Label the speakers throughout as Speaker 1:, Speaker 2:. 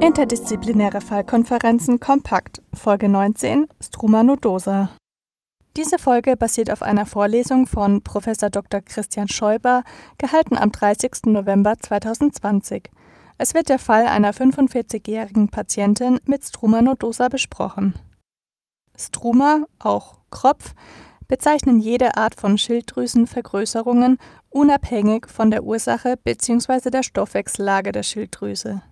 Speaker 1: Interdisziplinäre Fallkonferenzen kompakt, Folge 19, Struma nodosa. Diese Folge basiert auf einer Vorlesung von Prof. Dr. Christian Scheuber, gehalten am 30. November 2020. Es wird der Fall einer 45-jährigen Patientin mit Struma nodosa besprochen. Struma, auch Kropf, bezeichnen jede Art von Schilddrüsenvergrößerungen unabhängig von der Ursache bzw. der Stoffwechsellage der Schilddrüse.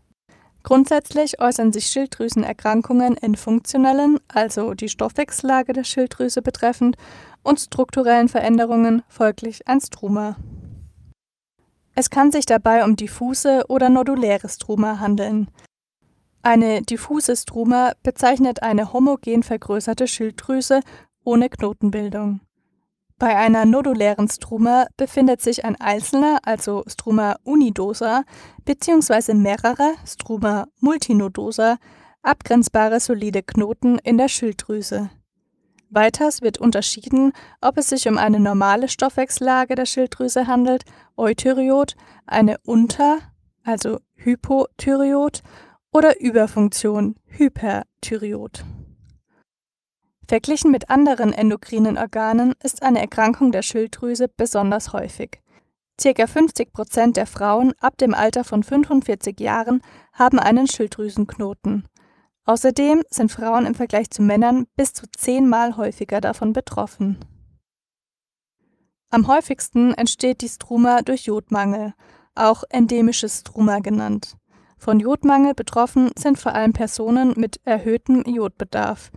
Speaker 1: Grundsätzlich äußern sich Schilddrüsenerkrankungen in funktionellen, also die Stoffwechsellage der Schilddrüse betreffend, und strukturellen Veränderungen, folglich ein Struma. Es kann sich dabei um diffuse oder noduläre Struma handeln. Eine diffuse Struma bezeichnet eine homogen vergrößerte Schilddrüse ohne Knotenbildung. Bei einer nodulären Struma befindet sich ein einzelner, also Struma unidosa, bzw. mehrere, Struma multinodosa, abgrenzbare solide Knoten in der Schilddrüse. Weiters wird unterschieden, ob es sich um eine normale Stoffwechsellage der Schilddrüse handelt, Euthyriot, eine Unter-, also Hypothyreot, oder Überfunktion, Hyperthyreot. Verglichen mit anderen endokrinen Organen ist eine Erkrankung der Schilddrüse besonders häufig. Circa 50 Prozent der Frauen ab dem Alter von 45 Jahren haben einen Schilddrüsenknoten. Außerdem sind Frauen im Vergleich zu Männern bis zu zehnmal häufiger davon betroffen. Am häufigsten entsteht die Struma durch Jodmangel, auch endemisches Struma genannt. Von Jodmangel betroffen sind vor allem Personen mit erhöhtem Jodbedarf,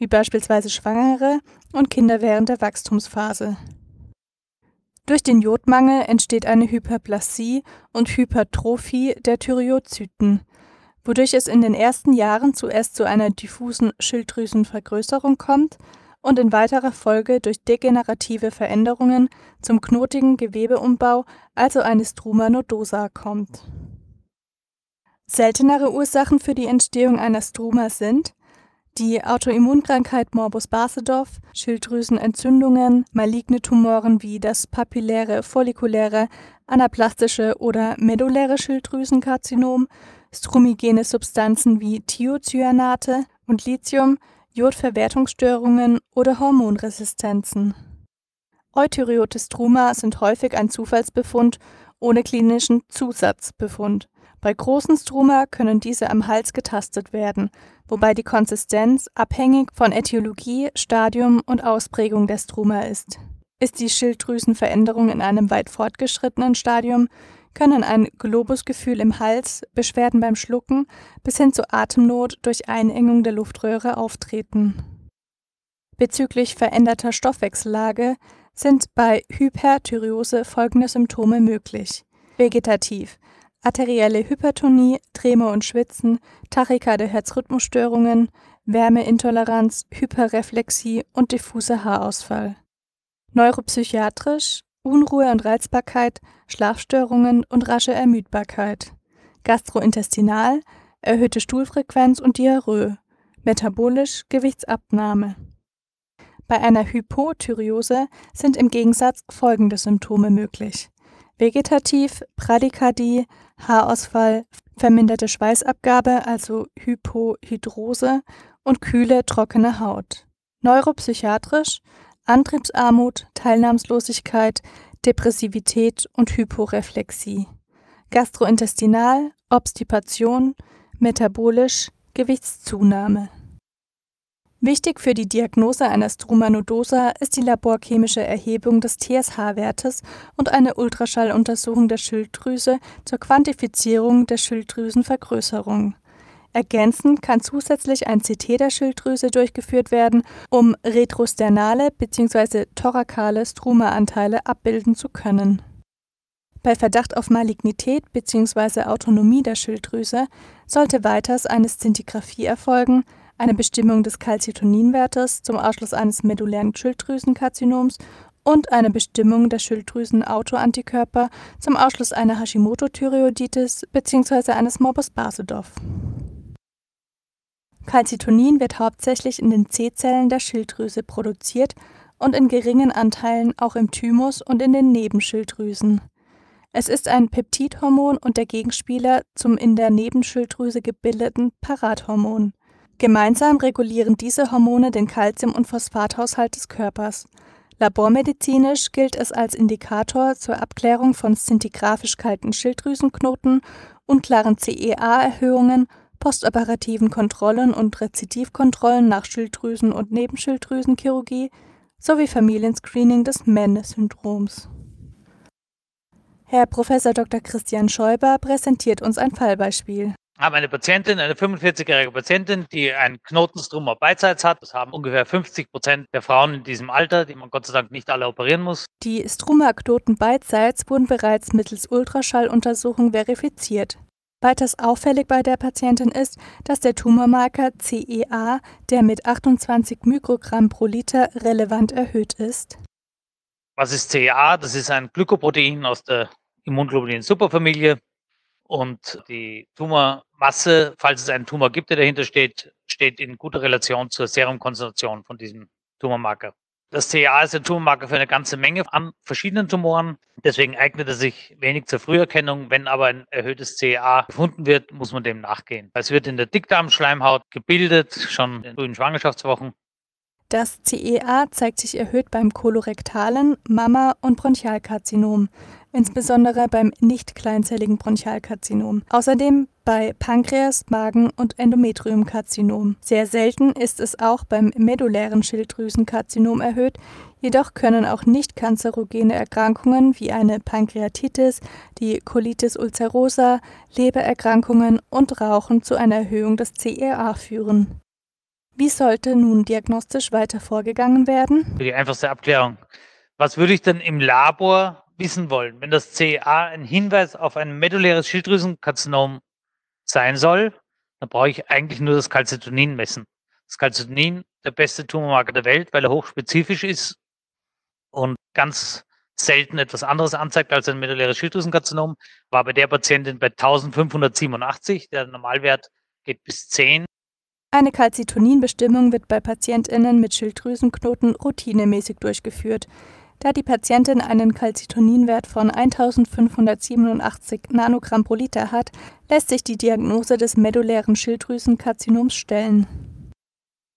Speaker 1: wie beispielsweise Schwangere und Kinder während der Wachstumsphase. Durch den Jodmangel entsteht eine Hyperplasie und Hypertrophie der Thyreozyten, wodurch es in den ersten Jahren zuerst zu einer diffusen Schilddrüsenvergrößerung kommt und in weiterer Folge durch degenerative Veränderungen zum knotigen Gewebeumbau, also eine Struma nodosa, kommt. Seltenere Ursachen für die Entstehung einer Struma sind die Autoimmunkrankheit Morbus Basedow, Schilddrüsenentzündungen, maligne Tumoren wie das papilläre, follikuläre, anaplastische oder medulläre Schilddrüsenkarzinom, strumigene Substanzen wie Thiocyanate und Lithium, Jodverwertungsstörungen oder Hormonresistenzen. Euthyreote Struma sind häufig ein Zufallsbefund ohne klinischen Zusatzbefund. Bei großen Struma können diese am Hals getastet werden, wobei die Konsistenz abhängig von Ätiologie, Stadium und Ausprägung der Struma ist. Ist die Schilddrüsenveränderung in einem weit fortgeschrittenen Stadium, können ein Globusgefühl im Hals, Beschwerden beim Schlucken bis hin zu Atemnot durch Einengung der Luftröhre auftreten. Bezüglich veränderter Stoffwechsellage sind bei Hyperthyreose folgende Symptome möglich. Vegetativ arterielle Hypertonie, Tremor und Schwitzen, Tachykardie Herzrhythmusstörungen, Wärmeintoleranz, Hyperreflexie und diffuser Haarausfall. Neuropsychiatrisch Unruhe und Reizbarkeit, Schlafstörungen und rasche Ermüdbarkeit. Gastrointestinal erhöhte Stuhlfrequenz und Diarrhoe. Metabolisch Gewichtsabnahme. Bei einer Hypothyreose sind im Gegensatz folgende Symptome möglich. Vegetativ, Bradykardie, Haarausfall, verminderte Schweißabgabe, also Hypohidrose und kühle, trockene Haut. Neuropsychiatrisch Antriebsarmut, Teilnahmslosigkeit, Depressivität und Hyporeflexie. Gastrointestinal, Obstipation, metabolisch, Gewichtszunahme. Wichtig für die Diagnose einer Struma nodosa ist die laborchemische Erhebung des TSH-Wertes und eine Ultraschalluntersuchung der Schilddrüse zur Quantifizierung der Schilddrüsenvergrößerung. Ergänzend kann zusätzlich ein CT der Schilddrüse durchgeführt werden, um retrosternale bzw. thorakale Struma-Anteile abbilden zu können. Bei Verdacht auf Malignität bzw. Autonomie der Schilddrüse sollte weiters eine Szintigraphie erfolgen, eine Bestimmung des Calcitoninwertes zum Ausschluss eines medullären Schilddrüsenkarzinoms und eine Bestimmung der Schilddrüsenautoantikörper zum Ausschluss einer Hashimoto-Thyreoiditis bzw. eines Morbus Basedow. Calcitonin wird hauptsächlich in den C-Zellen der Schilddrüse produziert und in geringen Anteilen auch im Thymus und in den Nebenschilddrüsen. Es ist ein Peptidhormon und der Gegenspieler zum in der Nebenschilddrüse gebildeten Parathormon. Gemeinsam regulieren diese Hormone den Calcium- und Phosphathaushalt des Körpers. Labormedizinisch gilt es als Indikator zur Abklärung von szintigraphisch kalten Schilddrüsenknoten, unklaren CEA-Erhöhungen, postoperativen Kontrollen und Rezidivkontrollen nach Schilddrüsen- und Nebenschilddrüsenchirurgie sowie Familienscreening des Menne-Syndroms. Herr Prof. Dr. Christian Schäuber präsentiert uns ein Fallbeispiel
Speaker 2: haben eine Patientin, eine 45-jährige Patientin, die einen Knotenstruma beidseits hat. Das haben ungefähr 50 Prozent der Frauen in diesem Alter, die man Gott sei Dank nicht alle operieren muss.
Speaker 1: Die Struma-Knoten beidseits wurden bereits mittels Ultraschalluntersuchung verifiziert. Weiters auffällig bei der Patientin ist, dass der Tumormarker CEA, der mit 28 Mikrogramm pro Liter relevant erhöht ist.
Speaker 2: Was ist CEA? Das ist ein Glykoprotein aus der Immunglobulin-Superfamilie. Und die Tumormasse, falls es einen Tumor gibt, der dahinter steht, steht in guter Relation zur Serumkonzentration von diesem Tumormarker. Das CA ist ein Tumormarker für eine ganze Menge an verschiedenen Tumoren. Deswegen eignet er sich wenig zur Früherkennung. Wenn aber ein erhöhtes CA gefunden wird, muss man dem nachgehen. Es wird in der Dickdarmschleimhaut gebildet, schon in frühen Schwangerschaftswochen.
Speaker 1: Das CEA zeigt sich erhöht beim kolorektalen, Mama- und Bronchialkarzinom insbesondere beim nicht kleinzelligen Bronchialkarzinom. Außerdem bei Pankreas-, Magen- und Endometriumkarzinom. Sehr selten ist es auch beim medullären Schilddrüsenkarzinom erhöht, jedoch können auch nicht kanzerogene Erkrankungen wie eine Pankreatitis, die Colitis ulcerosa, Lebererkrankungen und Rauchen zu einer Erhöhung des CRA führen. Wie sollte nun diagnostisch weiter vorgegangen werden?
Speaker 2: Die einfachste Abklärung. Was würde ich denn im Labor wissen wollen, wenn das CA ein Hinweis auf ein medulläres Schilddrüsenkarzinom sein soll, dann brauche ich eigentlich nur das Calcitonin messen. Das Calcitonin, der beste Tumormarker der Welt, weil er hochspezifisch ist und ganz selten etwas anderes anzeigt als ein medulläres Schilddrüsenkarzinom, war bei der Patientin bei 1587. Der Normalwert geht bis 10.
Speaker 1: Eine Calcitonin-Bestimmung wird bei PatientInnen mit Schilddrüsenknoten routinemäßig durchgeführt. Da die Patientin einen Calcitoninwert von 1587 Nanogramm pro Liter hat, lässt sich die Diagnose des medullären Schilddrüsenkarzinoms stellen.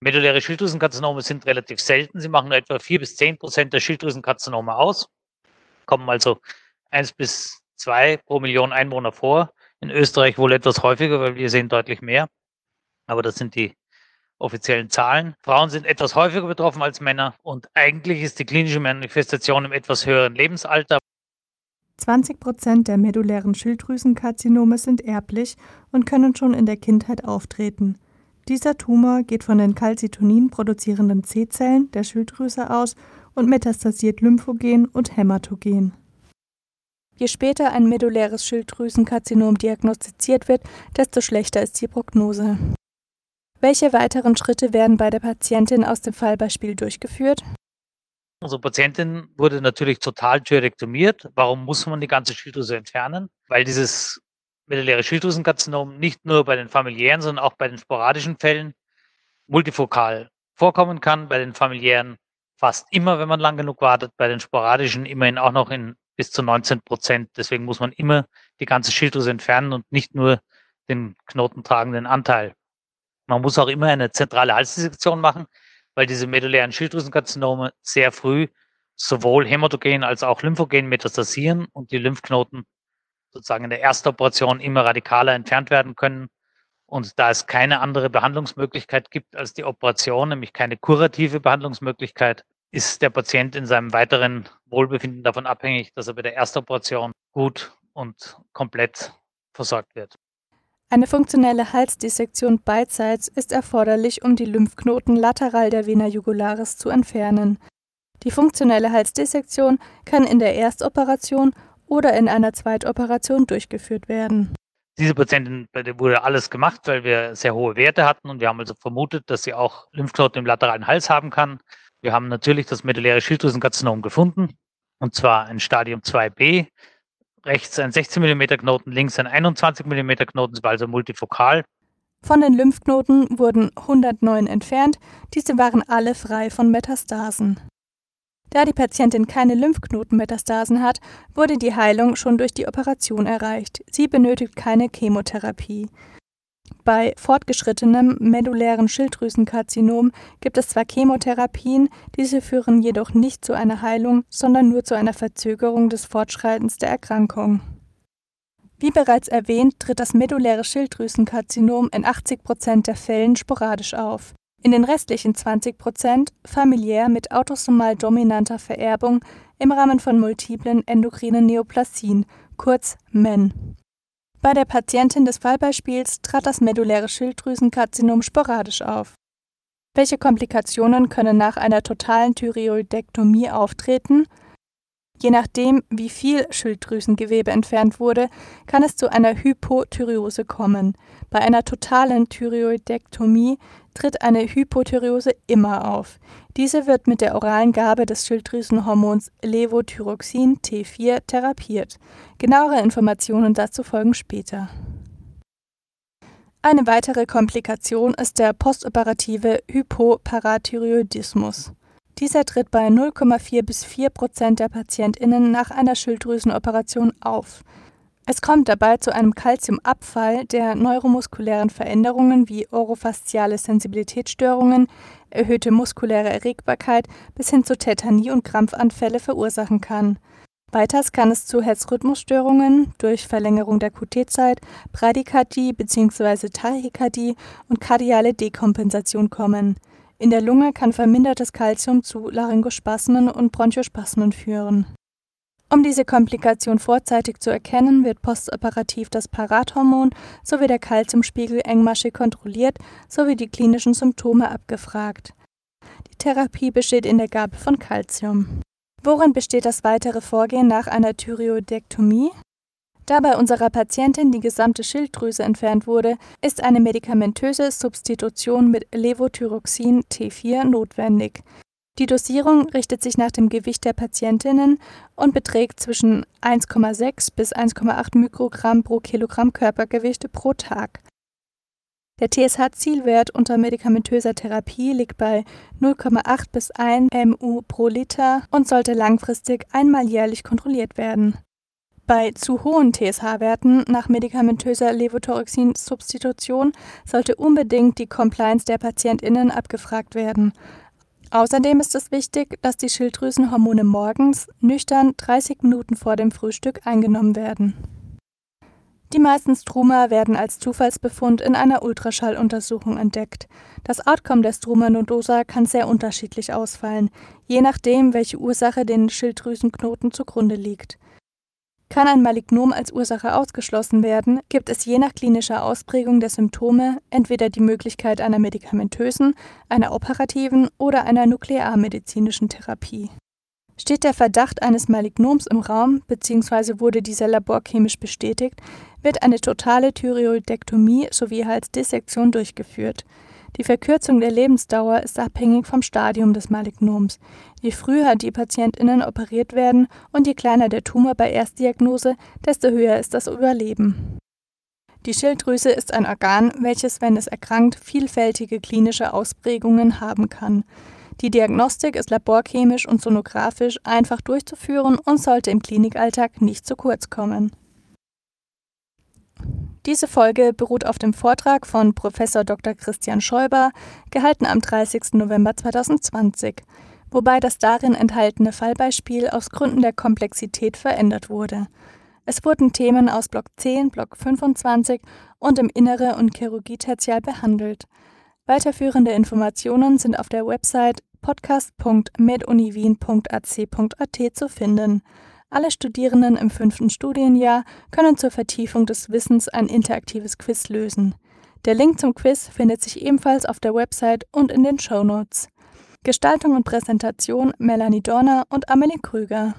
Speaker 2: Medulläre Schilddrüsenkarzinome sind relativ selten. Sie machen etwa 4 bis 10 Prozent der Schilddrüsenkarzinome aus, kommen also 1 bis 2 pro Million Einwohner vor. In Österreich wohl etwas häufiger, weil wir sehen deutlich mehr. Aber das sind die offiziellen Zahlen. Frauen sind etwas häufiger betroffen als Männer und eigentlich ist die klinische Manifestation im etwas höheren Lebensalter.
Speaker 1: 20 Prozent der medullären Schilddrüsenkarzinome sind erblich und können schon in der Kindheit auftreten. Dieser Tumor geht von den Calcitonin produzierenden C-Zellen der Schilddrüse aus und metastasiert lymphogen und hämatogen. Je später ein medulläres Schilddrüsenkarzinom diagnostiziert wird, desto schlechter ist die Prognose. Welche weiteren Schritte werden bei der Patientin aus dem Fallbeispiel durchgeführt?
Speaker 2: Unsere Patientin wurde natürlich total thyrektomiert. Warum muss man die ganze Schilddrüse entfernen? Weil dieses medulläre Schilddrüsenkarzinom nicht nur bei den familiären, sondern auch bei den sporadischen Fällen multifokal vorkommen kann. Bei den familiären fast immer, wenn man lang genug wartet, bei den sporadischen immerhin auch noch in bis zu 19 Prozent. Deswegen muss man immer die ganze Schilddrüse entfernen und nicht nur den knotentragenden Anteil. Man muss auch immer eine zentrale Halsdissektion machen, weil diese medullären Schilddrüsenkarzinome sehr früh sowohl hämatogen als auch lymphogen metastasieren und die Lymphknoten sozusagen in der ersten Operation immer radikaler entfernt werden können. Und da es keine andere Behandlungsmöglichkeit gibt als die Operation, nämlich keine kurative Behandlungsmöglichkeit, ist der Patient in seinem weiteren Wohlbefinden davon abhängig, dass er bei der ersten Operation gut und komplett versorgt wird.
Speaker 1: Eine funktionelle Halsdissektion beidseits ist erforderlich, um die Lymphknoten lateral der Vena jugularis zu entfernen. Die funktionelle Halsdissektion kann in der Erstoperation oder in einer Zweitoperation durchgeführt werden.
Speaker 2: Diese Patientin, wurde alles gemacht, weil wir sehr hohe Werte hatten und wir haben also vermutet, dass sie auch Lymphknoten im lateralen Hals haben kann. Wir haben natürlich das medulläre Schilddrüsenkarzinom gefunden und zwar ein Stadium 2b rechts ein 16 mm Knoten, links ein 21 mm Knoten, es war also multifokal.
Speaker 1: Von den Lymphknoten wurden 109 entfernt, diese waren alle frei von Metastasen. Da die Patientin keine Lymphknotenmetastasen hat, wurde die Heilung schon durch die Operation erreicht. Sie benötigt keine Chemotherapie. Bei fortgeschrittenem medullären Schilddrüsenkarzinom gibt es zwar Chemotherapien, diese führen jedoch nicht zu einer Heilung, sondern nur zu einer Verzögerung des Fortschreitens der Erkrankung. Wie bereits erwähnt, tritt das medulläre Schilddrüsenkarzinom in 80 Prozent der Fällen sporadisch auf. In den restlichen 20 Prozent familiär mit autosomal dominanter Vererbung im Rahmen von multiplen endokrinen Neoplasien, kurz MEN. Bei der Patientin des Fallbeispiels trat das medulläre Schilddrüsenkarzinom sporadisch auf. Welche Komplikationen können nach einer totalen Thyreoidektomie auftreten? Je nachdem, wie viel Schilddrüsengewebe entfernt wurde, kann es zu einer Hypothyreose kommen. Bei einer totalen Thyreoidektomie tritt eine Hypothyreose immer auf. Diese wird mit der oralen Gabe des Schilddrüsenhormons Levothyroxin T4 therapiert. Genauere Informationen dazu folgen später. Eine weitere Komplikation ist der postoperative Hypoparathyreoidismus. Dieser tritt bei 0,4 bis 4 Prozent der PatientInnen nach einer Schilddrüsenoperation auf. Es kommt dabei zu einem Calciumabfall, der neuromuskulären Veränderungen wie orofasziale Sensibilitätsstörungen, erhöhte muskuläre Erregbarkeit bis hin zu Tetanie und Krampfanfälle verursachen kann. Weiters kann es zu Herzrhythmusstörungen durch Verlängerung der QT-Zeit, Bradykardie bzw. Tachykardie und kardiale Dekompensation kommen. In der Lunge kann vermindertes Calcium zu Laryngospasmen und Bronchospasmen führen um diese Komplikation vorzeitig zu erkennen, wird postoperativ das Parathormon sowie der Kalziumspiegel engmaschig kontrolliert sowie die klinischen Symptome abgefragt. Die Therapie besteht in der Gabe von Calcium. Worin besteht das weitere Vorgehen nach einer Thyreoidektomie? Da bei unserer Patientin die gesamte Schilddrüse entfernt wurde, ist eine medikamentöse Substitution mit Levothyroxin T4 notwendig. Die Dosierung richtet sich nach dem Gewicht der Patientinnen und beträgt zwischen 1,6 bis 1,8 Mikrogramm pro Kilogramm Körpergewicht pro Tag. Der TSH-Zielwert unter medikamentöser Therapie liegt bei 0,8 bis 1 MU pro Liter und sollte langfristig einmal jährlich kontrolliert werden. Bei zu hohen TSH-Werten nach medikamentöser Levothyroxin-Substitution sollte unbedingt die Compliance der PatientInnen abgefragt werden Außerdem ist es wichtig, dass die Schilddrüsenhormone morgens nüchtern 30 Minuten vor dem Frühstück eingenommen werden. Die meisten Struma werden als Zufallsbefund in einer Ultraschalluntersuchung entdeckt. Das Outcome der Struma-Nodosa kann sehr unterschiedlich ausfallen, je nachdem, welche Ursache den Schilddrüsenknoten zugrunde liegt. Kann ein Malignom als Ursache ausgeschlossen werden, gibt es je nach klinischer Ausprägung der Symptome entweder die Möglichkeit einer medikamentösen, einer operativen oder einer nuklearmedizinischen Therapie. Steht der Verdacht eines Malignoms im Raum bzw. wurde dieser laborchemisch bestätigt, wird eine totale Thyreoidektomie sowie Halsdissektion durchgeführt. Die Verkürzung der Lebensdauer ist abhängig vom Stadium des Malignoms. Je früher die PatientInnen operiert werden und je kleiner der Tumor bei Erstdiagnose, desto höher ist das Überleben. Die Schilddrüse ist ein Organ, welches, wenn es erkrankt, vielfältige klinische Ausprägungen haben kann. Die Diagnostik ist laborchemisch und sonografisch einfach durchzuführen und sollte im Klinikalltag nicht zu kurz kommen. Diese Folge beruht auf dem Vortrag von Prof. Dr. Christian Schäuber, gehalten am 30. November 2020, wobei das darin enthaltene Fallbeispiel aus Gründen der Komplexität verändert wurde. Es wurden Themen aus Block 10, Block 25 und im Innere und Chirurgie tertial behandelt. Weiterführende Informationen sind auf der Website podcast.meduniwien.ac.at zu finden. Alle Studierenden im fünften Studienjahr können zur Vertiefung des Wissens ein interaktives Quiz lösen. Der Link zum Quiz findet sich ebenfalls auf der Website und in den Show Notes. Gestaltung und Präsentation Melanie Dorner und Amelie Krüger.